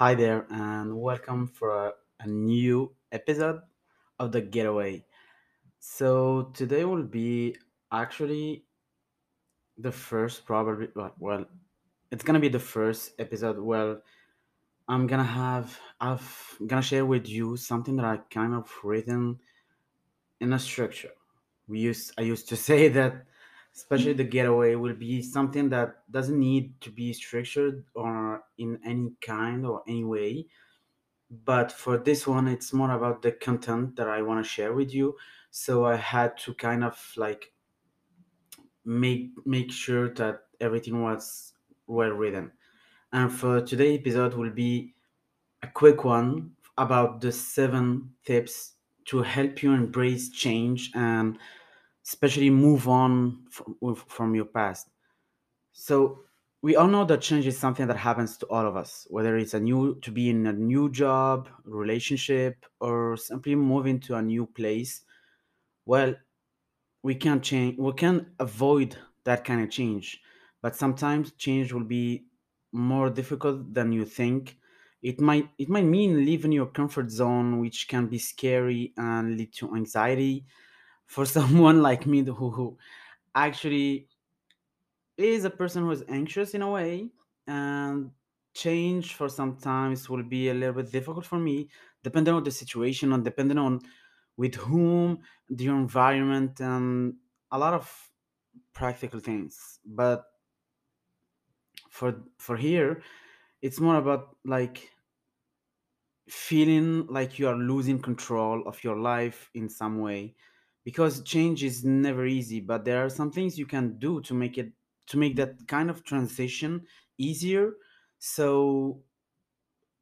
Hi there, and welcome for a, new episode of The Getaway. So, today will be actually the first, probably, well, it's gonna be the first episode Well, I'm gonna have, I've gonna share with you something that I kind of written in a structure. We used, I used to say that, especially the getaway will be something that doesn't need to be structured or in any kind or any way. But for this one it's more about the content that i want to share with you. So i had to kind of like make make sure that everything was well written. And for today's episode will be a quick one about the seven tips to help you embrace change and especially move on from, from your past So we all know that change is something that happens to all of us, whether it's a new to be in a new job, relationship, or simply moving to a new place. Well, we can't change we can avoid that kind of change. But sometimes change will be more difficult than you think. It might it might mean leaving your comfort zone, which can be scary and lead to anxiety for someone like me who, who actually is a person who is anxious in a way and change for sometimes will be a little bit difficult for me depending on the situation and depending on with whom the environment and a lot of practical things. But for for here it's more about like feeling like you are losing control of your life in some way because change is never easy but there are some things you can do to make it to make that kind of transition easier. So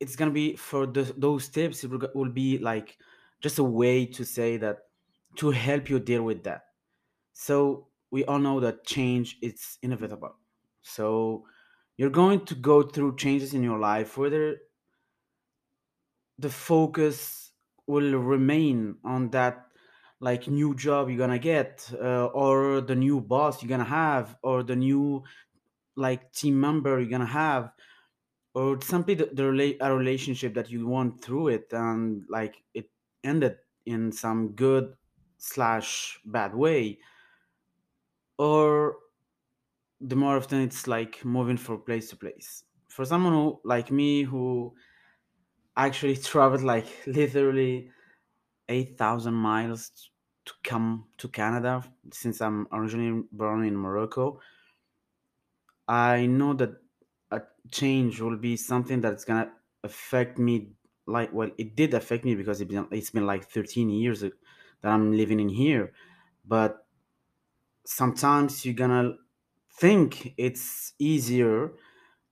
it's gonna be for the, those tips it will, be like just a way to say that to help you deal with that. So we all know that change is inevitable. So you're going to go through changes in your life whether the focus will remain on that like new job you're gonna get uh, or the new boss you're gonna have or the new like team member you're gonna have or simply the, the rela- a relationship that you went through it and like it ended in some good slash bad way. Or the more often it's like moving from place to place. For someone who like me who actually traveled like literally 8,000 miles to come to Canada since I'm originally born in Morocco. I know that a change will be something that's gonna affect me. Like, well, it did affect me because it it's been like 13 years that I'm living in here. But sometimes you're gonna think it's easier,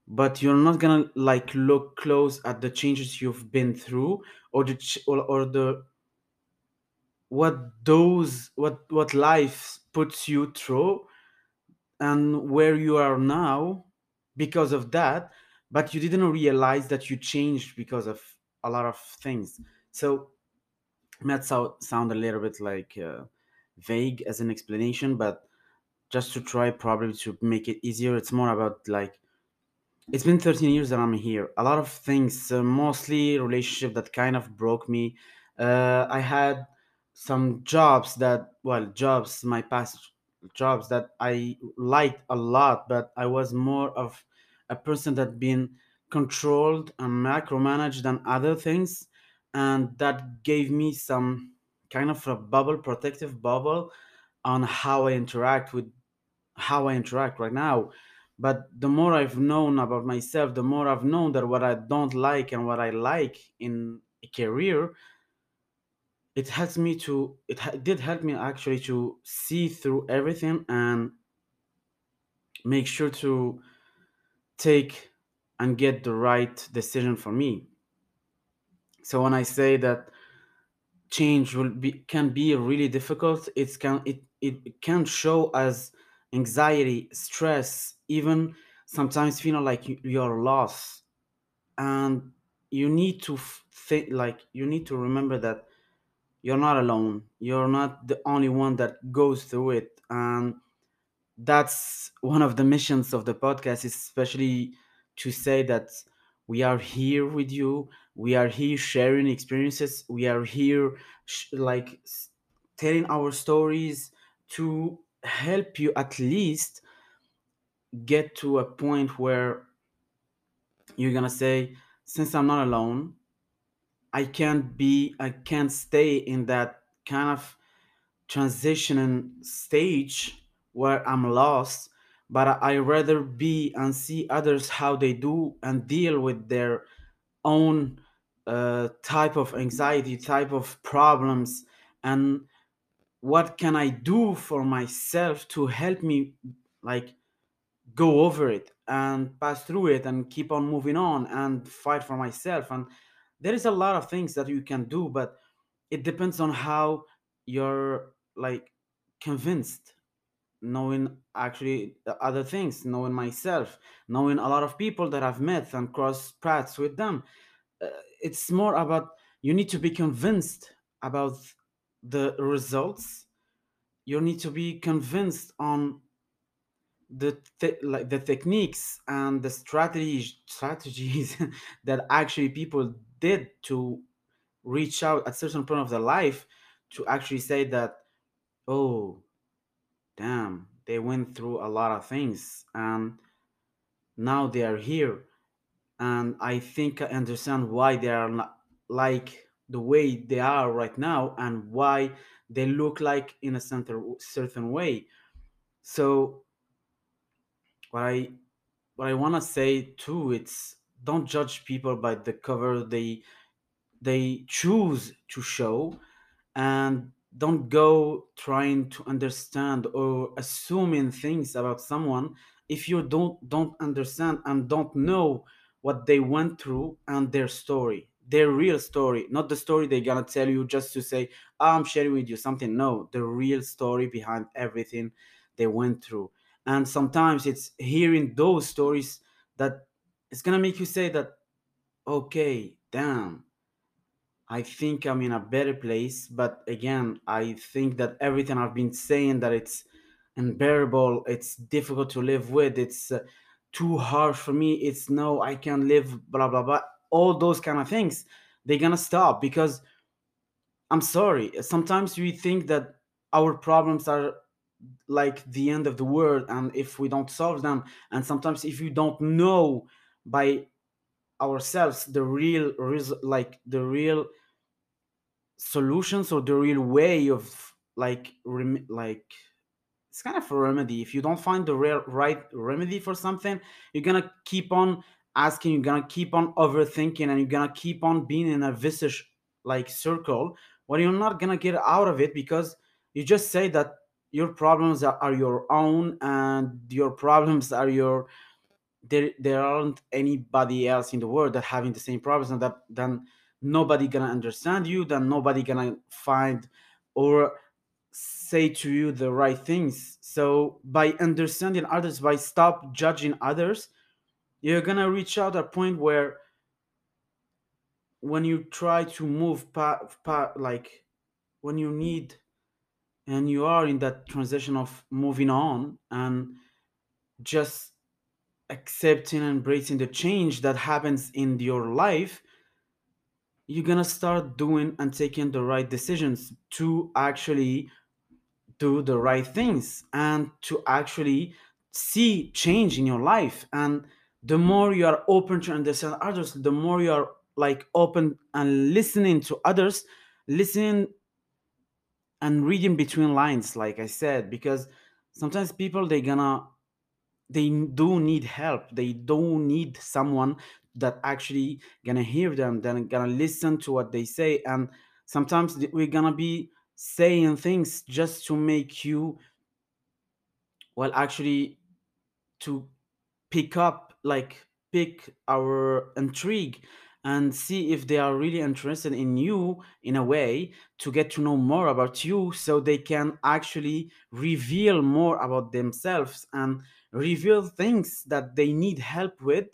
but you're not gonna like look close at the changes you've been through or the ch- or, or the what those what what life puts you through and where you are now because of that but you didn't realize that you changed because of a lot of things. So that sound, sound a little bit like uh, vague as an explanation but just to try probably to make it easier it's more about like it's been 13 years that i'm here. A lot of things uh, mostly relationship that kind of broke me. Uh, i had some jobs that well jobs my past jobs that i liked a lot but i was more of a person that been controlled and micromanaged than other things and that gave me some kind of a bubble protective bubble on how i interact with how I interact right now. But the more I've known about myself, the more I've known that what I don't like and what I like in a career, it helps me to, it ha- did help me actually to see through everything and make sure to take and get the right decision for me. So when I say that change will be can be really difficult it can it, it can show as anxiety stress even sometimes feeling like you, you're lost and you need to think like you need to remember that you're not alone. You're not the only one that goes through it. And that's one of the missions of the podcast especially to say that we are here with you. We are here sharing experiences. We are here sh- like telling our stories to help you at least get to a point where you're gonna say since i'm not alone i can't be i can't stay in that kind of transitioning stage where i'm lost but i rather be and see others how they do and deal with their own uh, type of anxiety, type of problems, and what can I do for myself to help me like go over it and pass through it and keep on moving on and fight for myself. And there is a lot of things that you can do, but it depends on how you're like convinced knowing actually other things knowing myself knowing a lot of people that i've met and crossed paths with them. Uh, it's more about you need to be convinced about the results. You need to be convinced on the te- like the techniques and the strategies strategies that actually people did to reach out at certain point of their life to actually say that oh damn they went through a lot of things and now they are here and I think I understand why they are not like the way they are right now and why they look like in a certain certain way. So what I what I want to say too, it's don't judge people by the cover they they choose to show and don't go trying to understand or assuming things about someone if you don't don't understand and don't know what they went through and their story their real story not the story they're gonna tell you just to say "Ah, i'm sharing with you something. No the real story behind everything they went through. And sometimes it's hearing those stories that it's gonna make you say that okay damn I think I'm in a better place, but again, I think that everything I've been saying that it's unbearable, it's difficult to live with, it's uh, too hard for me, it's no, I can't live, blah blah blah. All those kind of things, they're gonna stop because I'm sorry. Sometimes we think that our problems are like the end of the world, and if we don't solve them, and sometimes if you don't know by ourselves the real, like the real solutions or the real way of like rem- like it's kind of a remedy. If you don't find the real right remedy for something you're gonna keep on asking you're gonna keep on overthinking and you're gonna keep on being in a vicious like circle where you're not gonna get out of it because you just say that your problems are, are your own and your problems are your there there aren't anybody else in the world that having the same problems and that then nobody gonna understand you then nobody gonna find or say to you the right things. So by understanding others by stop judging others you're gonna reach out a point where when you try to move pa, pa, like when you need and you are in that transition of moving on and just accepting and embracing the change that happens in your life you're gonna start doing and taking the right decisions to actually do the right things and to actually see change in your life. And the more you are open to understand others the more you are like open and listening to others listening and reading between lines like i said because sometimes people they're gonna they do need help. They don't need someone that actually gonna hear them then gonna listen to what they say. And sometimes we're gonna be saying things just to make you well actually to pick up like pick our intrigue and see if they are really interested in you in a way to get to know more about you so they can actually reveal more about themselves and reveal things that they need help with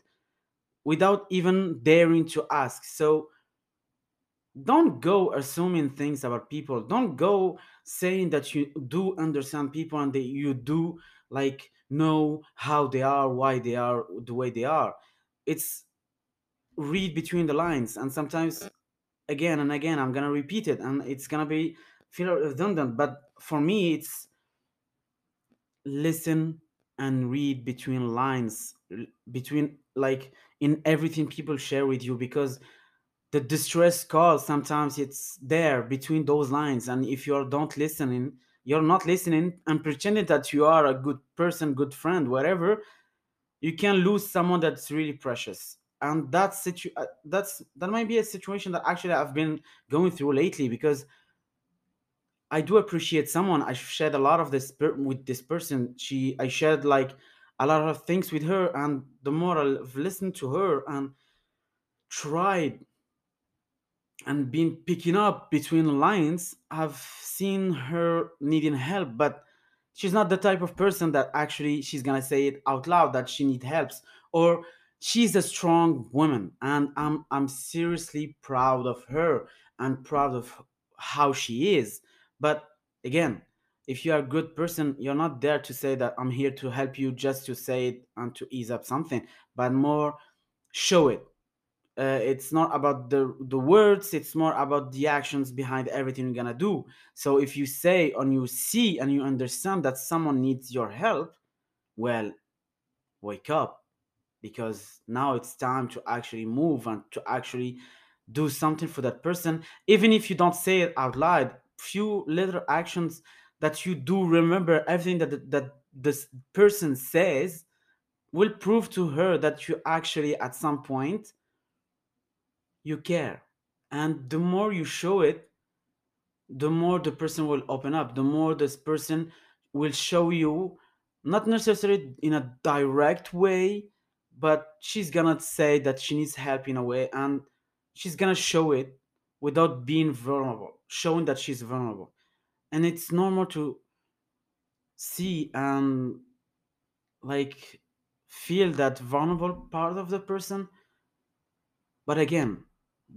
without even daring to ask. So don't go assuming things about people. Don't go saying that you do understand people and that you do like know how they are why they are the way they are. It's read between the lines and sometimes again and again i'm gonna repeat it and it's gonna be feel redundant but for me it's listen and read between lines between like in everything people share with you because the distress call sometimes it's there between those lines. And if you don't listening you're not listening and pretending that you are a good person good friend whatever you can lose someone that's really precious. And that's situ- uh, that's that might be a situation that actually i've been going through lately because i do appreciate someone. I shared a lot of this per- with this person. She i shared like a lot of things with her and the more i've listened to her and tried and been picking up between lines i've seen her needing help but she's not the type of person that actually she's gonna say it out loud that she needs helps or she's a strong woman and i'm i'm seriously proud of her and proud of how she is but again if you are a good person you're not there to say that i'm here to help you just to say it and to ease up something but more show it. Uh, it's not about the the words it's more about the actions behind everything you're gonna do. So if you say and you see and you understand that someone needs your help well wake up because now it's time to actually move and to actually do something for that person even if you don't say it out loud few little actions that you do remember everything that that this person says will prove to her that you actually at some point you care. And the more you show it the more the person will open up. The more this person will show you not necessarily in a direct way but she's gonna say that she needs help in a way and she's gonna show it without being vulnerable showing that she's vulnerable and it's normal to see and like feel that vulnerable part of the person But again,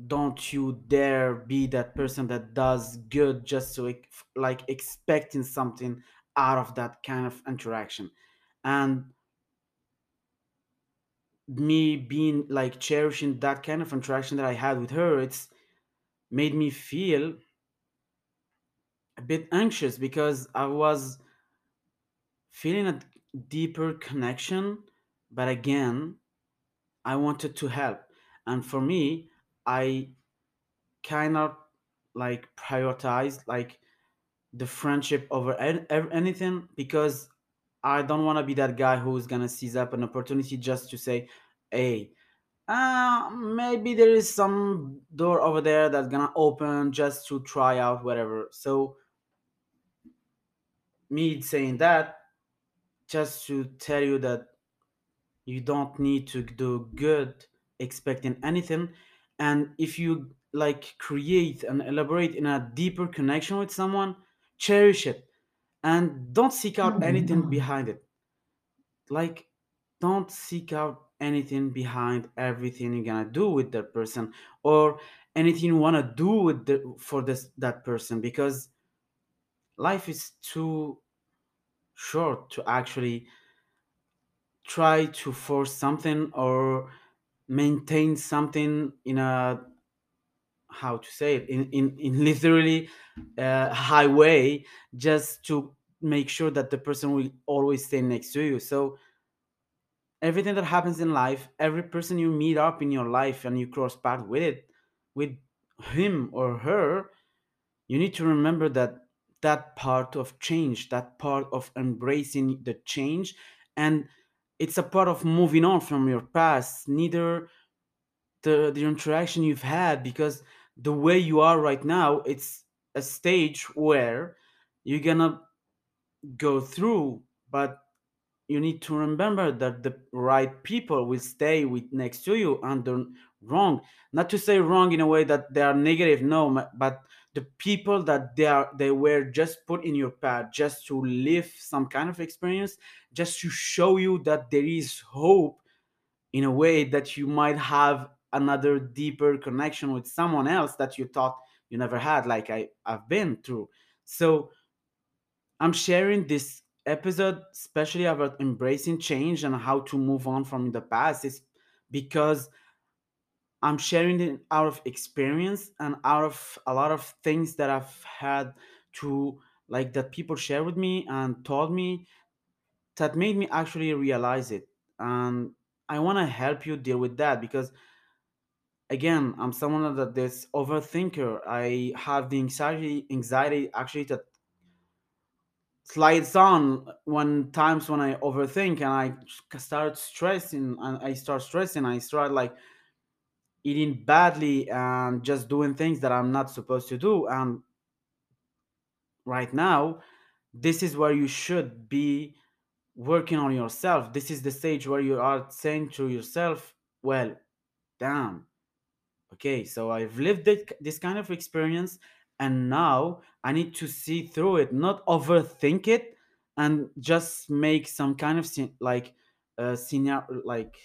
don't you dare be that person that does good just to like expecting something out of that kind of interaction. And me being like cherishing that kind of interaction that I had with her, it's made me feel a bit anxious because I was feeling a deeper connection. But again, I wanted to help. And for me, I kind of like prioritized like the friendship over anything because I don't want to be that guy who's gonna seize up an opportunity just to say, "Hey, uh, maybe there is some door over there that's gonna open just to try out whatever." So me saying that just to tell you that you don't need to do good expecting anything, and if you like create and elaborate in a deeper connection with someone, cherish it and don't seek out anything behind it. Like don't seek out anything behind everything you're gonna do with that person or anything you want to do with the, for this that person because life is too short to actually try to force something or maintain something in a how to say it in in, in literally uh, highway just to make sure that the person will always stay next to you. So everything that happens in life, every person you meet up in your life and you cross path with it, with him or her, you need to remember that that part of change, that part of embracing the change, and it's a part of moving on from your past. Neither the the interaction you've had, because the way you are right now, it's a stage where you're gonna go through, but you need to remember that the right people will stay with next to you and the wrong. Not to say wrong in a way that they are negative no but the people that they are they were just put in your path just to live some kind of experience just to show you that there is hope in a way that you might have another deeper connection with someone else that you thought you never had like i i've been through. So I'm sharing this episode especially about embracing change and how to move on from the past is because I'm sharing it out of experience and out of a lot of things that I've had to like that people share with me and told me that made me actually realize it. And I want to help you deal with that because again, I'm someone that this overthinker. I have the anxiety anxiety actually that slides on when times when I overthink and I start stressing and I start stressing, I start like eating badly and just doing things that I'm not supposed to do. And right now, this is where you should be working on yourself. This is the stage where you are saying to yourself, well, damn, okay, so I've lived this kind of experience and now I need to see through it, not overthink it and just make some kind of scen- like uh, scenario, like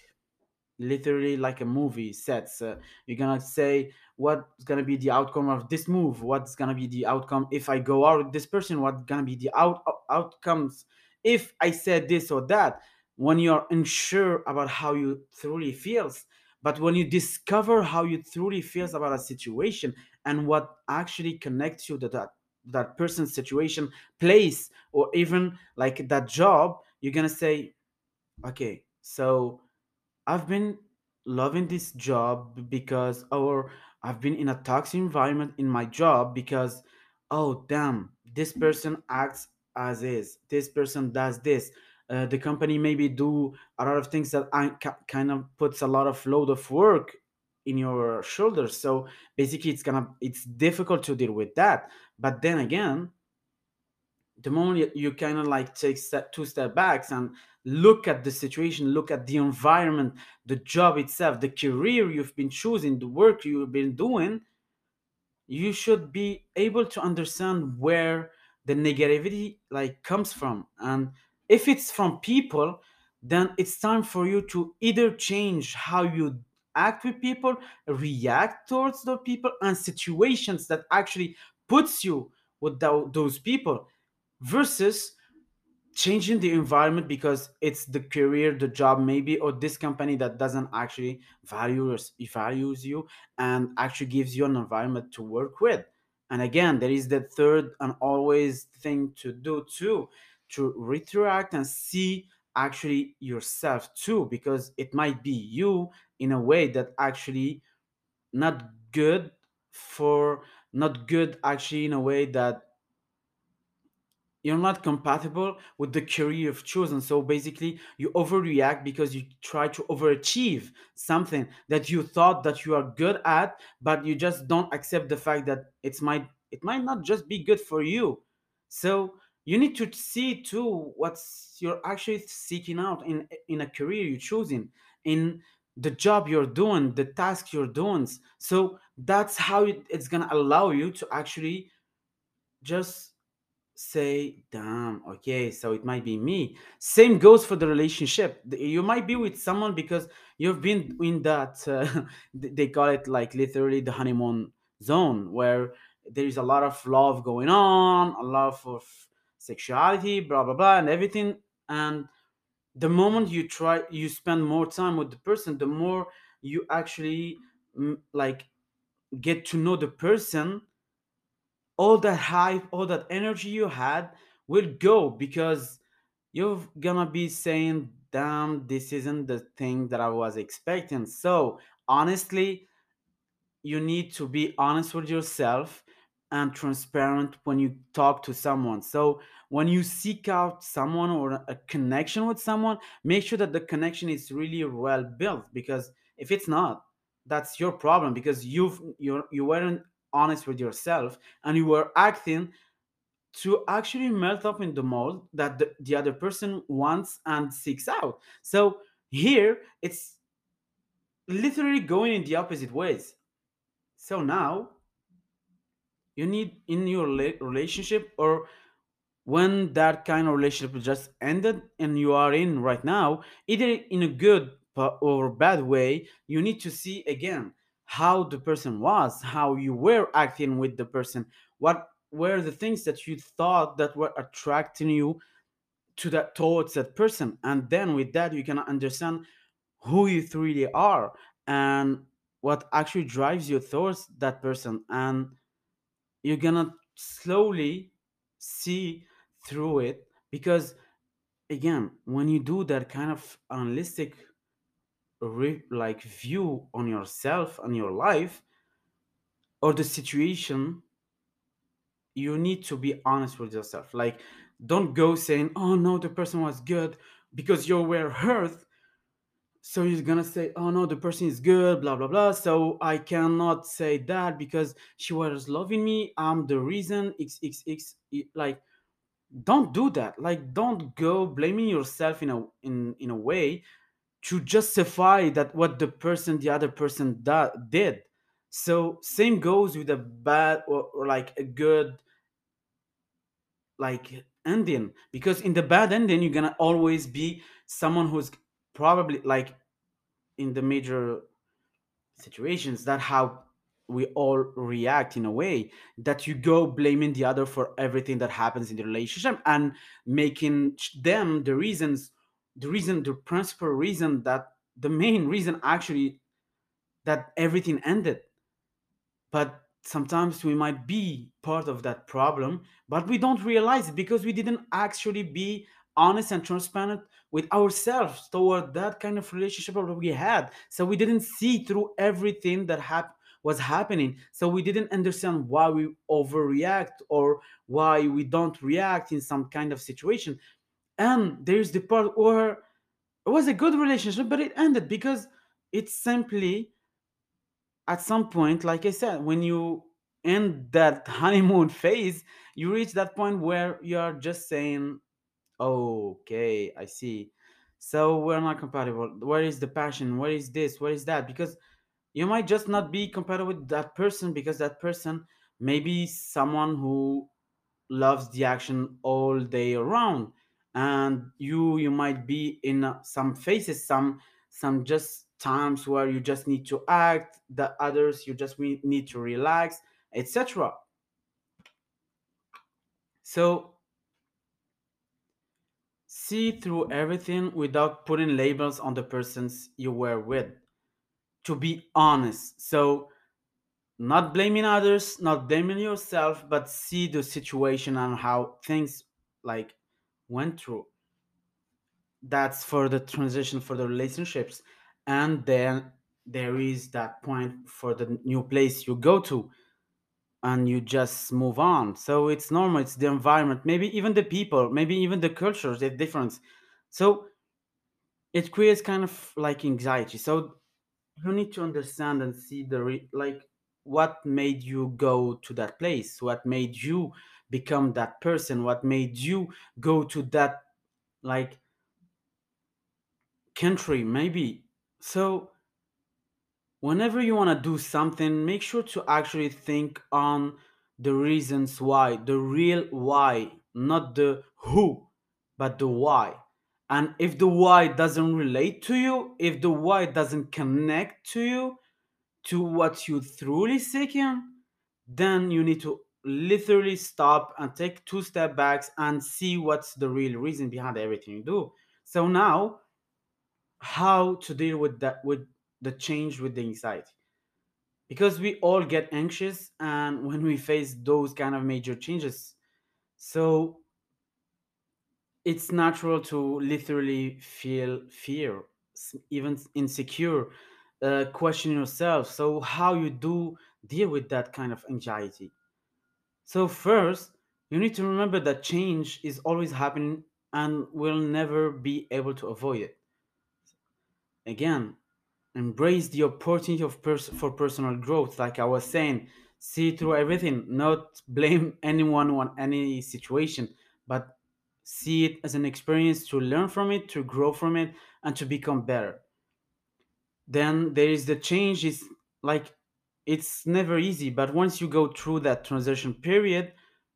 literally like a movie sets. Uh, you're gonna say what's gonna be the outcome of this move. What's gonna be the outcome if I go out with this person? What's gonna be the out- outcomes if I said this or that? When you're unsure about how you truly feels, but when you discover how you truly feels about a situation and what actually connects you to that that person's situation, place, or even like that job, you're gonna say, okay, so I've been loving this job because, or I've been in a toxic environment in my job because, oh, damn, this person acts as is. This person does this. Uh, the company maybe do a lot of things that I, ca- kind of puts a lot of load of work in your shoulders. So basically, it's gonna it's difficult to deal with that. But then again, the moment you, kind of like take step, two step backs and look at the situation look at the environment the job itself the career you've been choosing the work you've been doing you should be able to understand where the negativity like comes from and if it's from people then it's time for you to either change how you with people react towards the people and situations that actually puts you with tho- those people versus changing the environment because it's the career the job maybe or this company that doesn't actually value values you and actually gives you an environment to work with. And again there is the third and always thing to do too to retract and see actually yourself too because it might be you in a way that actually not good for not good actually in a way that you're not compatible with the career you've chosen. So basically, you overreact because you try to overachieve something that you thought that you are good at, but you just don't accept the fact that it's might it might not just be good for you. So you need to see too what's you're actually seeking out in in a career you're choosing, in the job you're doing, the task you're doing. So that's how it, it's gonna allow you to actually just say, damn, okay, so it might be me. Same goes for the relationship. You might be with someone because you've been in that, uh, they call it like literally the honeymoon zone, where there is a lot of love going on, a lot of sexuality, blah, blah, blah, and everything. And the moment you try, you spend more time with the person, the more you actually mm, like get to know the person all that hype, all that energy you had will go because you're gonna be saying, damn, this isn't the thing that I was expecting. So, honestly, you need to be honest with yourself and transparent when you talk to someone. So, when you seek out someone or a connection with someone, make sure that the connection is really well built because if it's not, that's your problem because you've you you weren't honest with yourself and you were acting to actually melt up in the mold that the, the other person wants and seeks out. So here it's literally going in the opposite ways. So now you need in your relationship or when that kind of relationship just ended and you are in right now, either in a good or bad way, you need to see again how the person was, how you were acting with the person, what were the things that you thought that were attracting you to that towards that person, and then with that you can understand who you truly are and what actually drives you towards that person and you're gonna slowly see through it because again when you do that kind of analytic re- like view on yourself and your life or the situation you need to be honest with yourself. Like don't go saying oh no the person was good because you were hurt so you're gonna say oh no the person is good blah blah blah. So i cannot say that because she was loving me. I'm the reason xxx like don't do that. Like don't go blaming yourself in a in in a way to justify that what the person the other person da- did. So same goes with a bad or, or like a good like ending. Because in the bad ending you're gonna always be someone who's probably like in the major situations that how we all react in a way that you go blaming the other for everything that happens in the relationship and making them the reasons the reason the principal reason that the main reason actually that everything ended. But sometimes we might be part of that problem but we don't realize it because we didn't actually be honest and transparent with ourselves toward that kind of relationship that we had. So we didn't see through everything that was happening. So we didn't understand why we overreact or why we don't react in some kind of situation. And there's the part where it was a good relationship but it ended because it's simply at some point, like I said, when you end that honeymoon phase, you reach that point where you are just saying, okay, I see. So we're not compatible. Where is the passion? Where is this? Where is that? Because you might just not be compatible with that person because that person may be someone who loves the action all day around and you you might be in uh, some phases some some just times where you just need to act the others you just need to relax etc so see through everything without putting labels on the persons you were with to be honest. So not blaming others not blaming yourself but see the situation and how things like went through. That's for the transition for the relationships. And then there is that point for the new place you go to and you just move on. So it's normal it's the environment maybe even the people maybe even the cultures the difference. So it creates kind of like anxiety. So you need to understand and see the re- like what made you go to that place? What made you become that person? What made you go to that like country maybe? So whenever you want to do something make sure to actually think on the reasons why the real why not the who but the why. And if the why doesn't relate to you if the why doesn't connect to you to what you truly seeking then you need to literally stop and take two step backs and see what's the real reason behind everything you do. So now how to deal with that with the change with the anxiety. Because we all get anxious and when we face those kind of major changes so it's natural to literally feel fear even insecure uh, question yourself so how you do deal with that kind of anxiety. So first you need to remember that change is always happening and will never be able to avoid it. Again embrace the opportunity of pers- for personal growth like i was saying. See through everything not blame anyone on any situation but see it as an experience to learn from it to grow from it and to become better. Then there is the change is like it's never easy but once you go through that transition period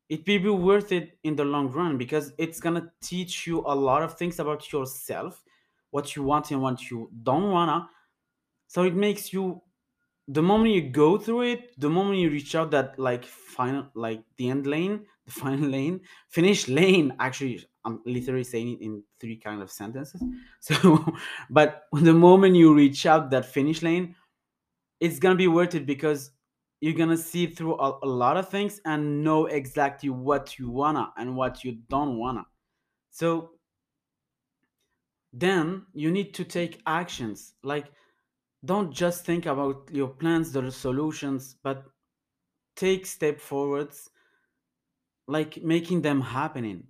it will be worth it in the long run because it's gonna teach you a lot of things about yourself what you want and what you don't wanna so it makes you the moment you go through it the moment you reach out that like final like the end lane the final lane finish lane actually i'm literally saying it in three kind of sentences. So but the moment you reach out that finish lane it's gonna be worth it because you're gonna see through a, a lot of things and know exactly what you wanna and what you don't wanna. So then you need to take actions. Like don't just think about your plans the solutions but take step forwards like making them happening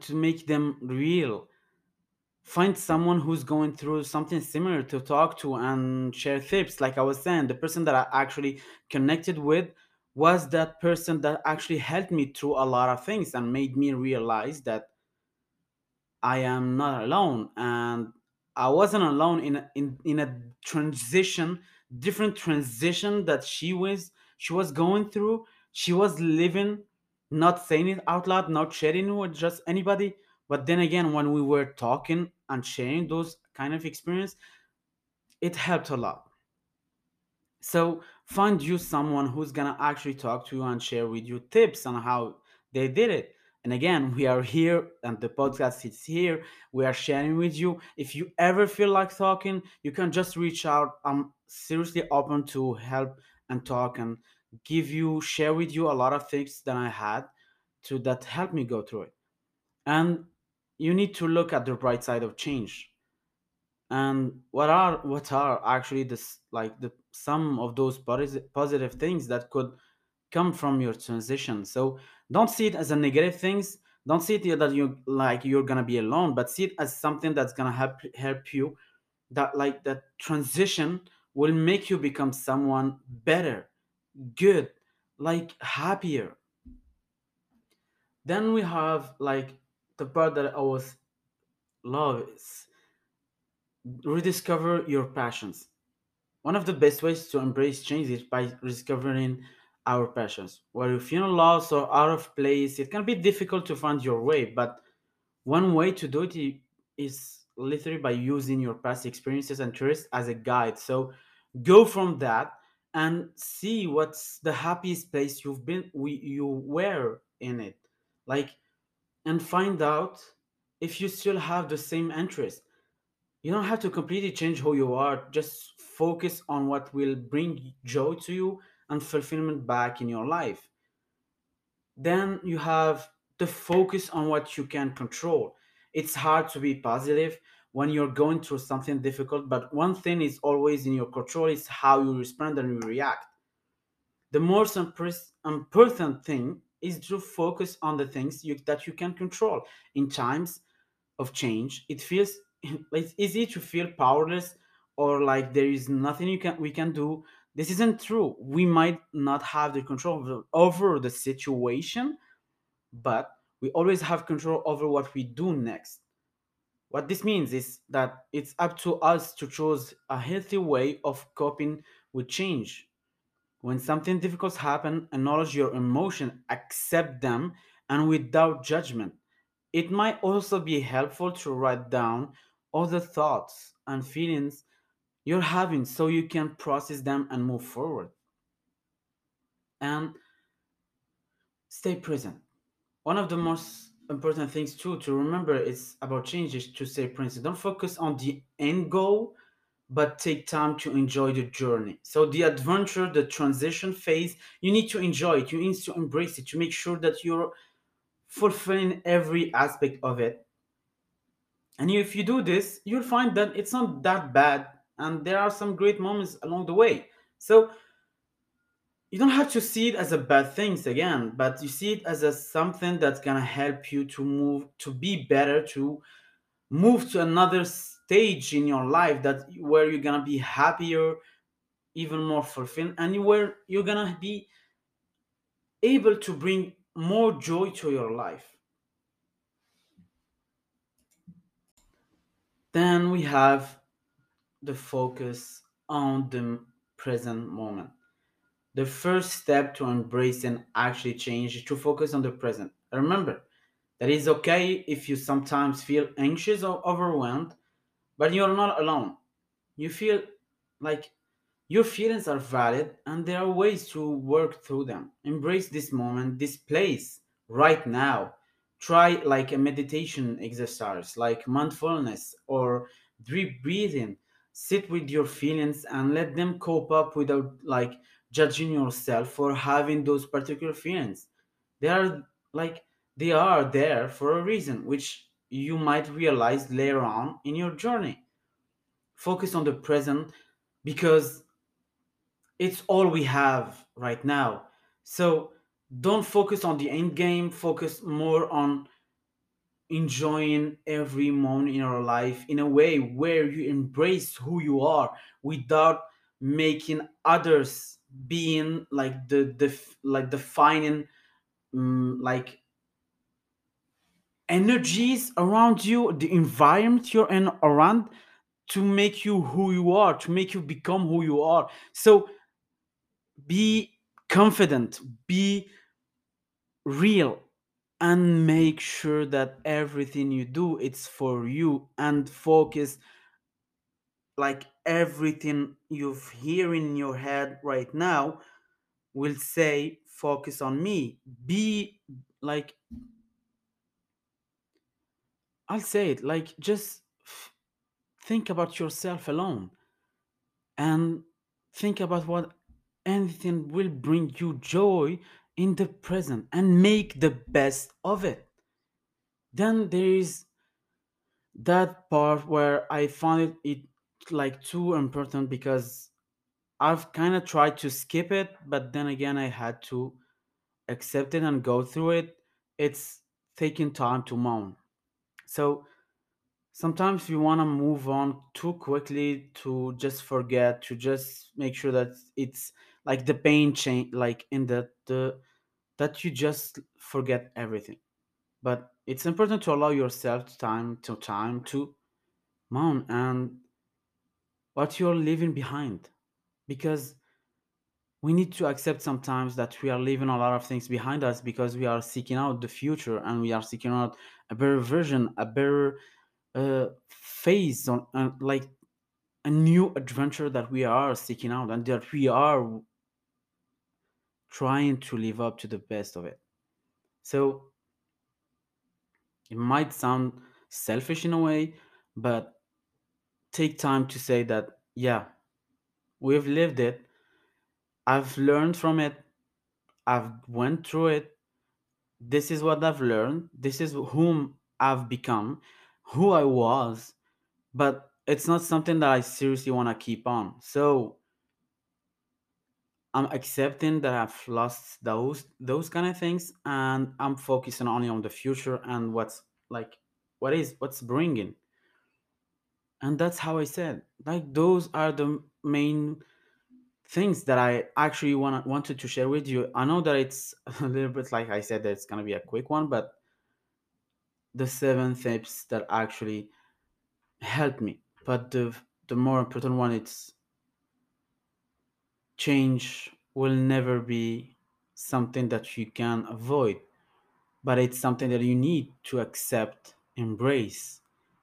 to make them real. Find someone who's going through something similar to talk to and share tips. Like i was saying the person that i actually connected with was that person that actually helped me through a lot of things and made me realize that I am not alone, and I wasn't alone in in in a transition, different transition that she was she was going through. She was living, not saying it out loud, not sharing it with just anybody. But then again, when we were talking and sharing those kind of experience, it helped a lot. So find you someone who's gonna actually talk to you and share with you tips on how they did it. And again, we are here and the podcast is here. We are sharing with you. If you ever feel like talking, you can just reach out. I'm seriously open to help and talk and give you, share with you a lot of things that I had to that helped me go through it. And you need to look at the bright side of change and what are what are actually this like the some of those positive things that could come from your transition so don't see it as a negative things. Don't see it that you like you're gonna be alone but see it as something that's gonna help help you. That like that transition will make you become someone better good like happier. Then we have like the part that i was love is rediscover your passions. One of the best ways to embrace change is by discovering our passions. Where you feel lost or out of place, it can be difficult to find your way, but one way to do it is literally by using your past experiences and interests as a guide. So go from that and see what's the happiest place you've been we, you were in it. Like and find out if you still have the same interest you don't have to completely change who you are. Just focus on what will bring joy to you and fulfillment back in your life. Then you have the focus on what you can control. It's hard to be positive when you're going through something difficult, but one thing is always in your control is how you respond and you react. The most important thing is to focus on the things you, that you can control in times of change it feels it's easy to feel powerless or like there is nothing you can we can do this isn't true. We might not have the control over, the situation but we always have control over what we do next. What this means is that it's up to us to choose a healthy way of coping with change. When something difficult happens acknowledge your emotion accept them and without judgment. It might also be helpful to write down all the thoughts and feelings you're having so you can process them and move forward. And stay present. One of the most important things too to remember is about changes to stay present. Don't focus on the end goal, but take time to enjoy the journey. So the adventure, the transition phase, you need to enjoy it. You need to embrace it. To make sure that you're fulfilling every aspect of it And if you do this, you'll find that it's not that bad and there are some great moments along the way. So you don't have to see it as a bad things again, but you see it as a something that's gonna help you to move to be better, to move to another stage in your life that where you're gonna be happier, even more fulfilled, and where you're gonna be able to bring more joy to your life. Then we have the focus on the present moment. The first step to embrace and actually change is to focus on the present. Remember that it's okay if you sometimes feel anxious or overwhelmed, but you're not alone. You feel like your feelings are valid and there are ways to work through them. Embrace this moment, this place, right now. Try like a meditation exercise, like mindfulness or deep breathing sit with your feelings and let them cope up without like judging yourself for having those particular feelings. They are like they are there for a reason which you might realize later on in your journey. Focus on the present because it's all we have right now. So don't focus on the end game focus more on enjoying every moment in your life in a way where you embrace who you are without making others being like the the like defining um, like energies around you the environment you're in around to make you who you are to make you become who you are. So be confident be real and make sure that everything you do it's for you and focus like everything you've here in your head right now will say focus on me. Be like i'll say it like just think about yourself alone and think about what anything will bring you joy in the present and make the best of it then there is that part where I found it, it like too important because I've kind of tried to skip it, but then again I had to accept it and go through it. It's taking time to mourn. So sometimes we want to move on too quickly to just forget, to just make sure that it's like the pain change, like in that the that you just forget everything. But it's important to allow yourself time to time to mourn and what you're leaving behind because we need to accept sometimes that we are leaving a lot of things behind us because we are seeking out the future and we are seeking out a better version a better uh, phase on uh, like a new adventure that we are seeking out and that we are trying to live up to the best of it so it might sound selfish in a way but take time to say that yeah we've lived it i've learned from it I've went through it. This is what I've learned. This is whom I've become, who I was, but it's not something that I seriously want to keep on. So I'm accepting that I've lost those those kind of things and I'm focusing only on the future and what's like what is what's bringing. And that's how I said. Like those are the main things that I actually want wanted to share with you. I know that it's a little bit like I said that it's gonna be a quick one, but the seven tips that actually helped me. But the the more important one, it's change will never be something that you can avoid, but it's something that you need to accept, embrace,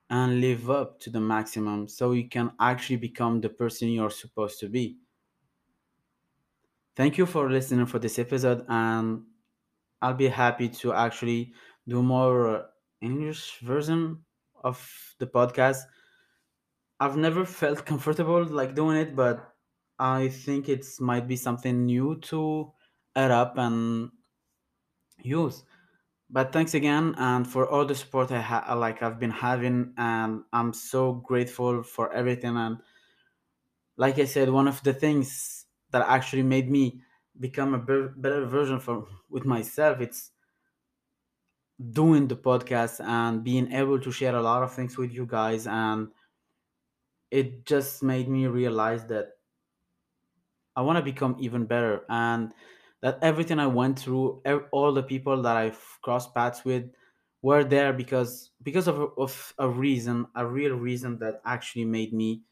and live up to the maximum so you can actually become the person you're supposed to be. Thank you for listening for this episode, and I'll be happy to actually do more English version of the podcast. I've never felt comfortable like doing it, but I think it's might be something new to add up and use. But thanks again, and for all the support I ha- like I've been having, and I'm so grateful for everything. And like I said, one of the things that actually made me become a be- better version for with myself, it's doing the podcast and being able to share a lot of things with you guys and it just made me realize that i want to become even better and that everything i went through all the people that i've crossed paths with were there because because of, of a reason a real reason that actually made me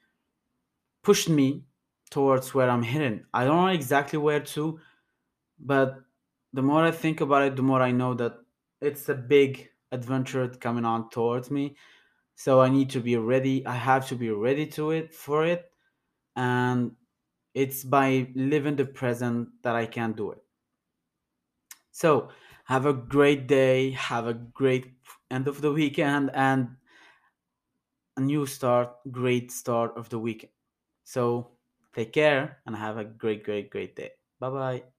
pushed me towards where i'm heading. I don't know exactly where to but the more i think about it the more i know that it's a big adventure coming on towards me so i need to be ready i have to be ready to it for it and it's by living the present that i can do it so have a great day have a great end of the weekend and a new start, great start of the weekend So take care and have a great, great, great day. Bye bye.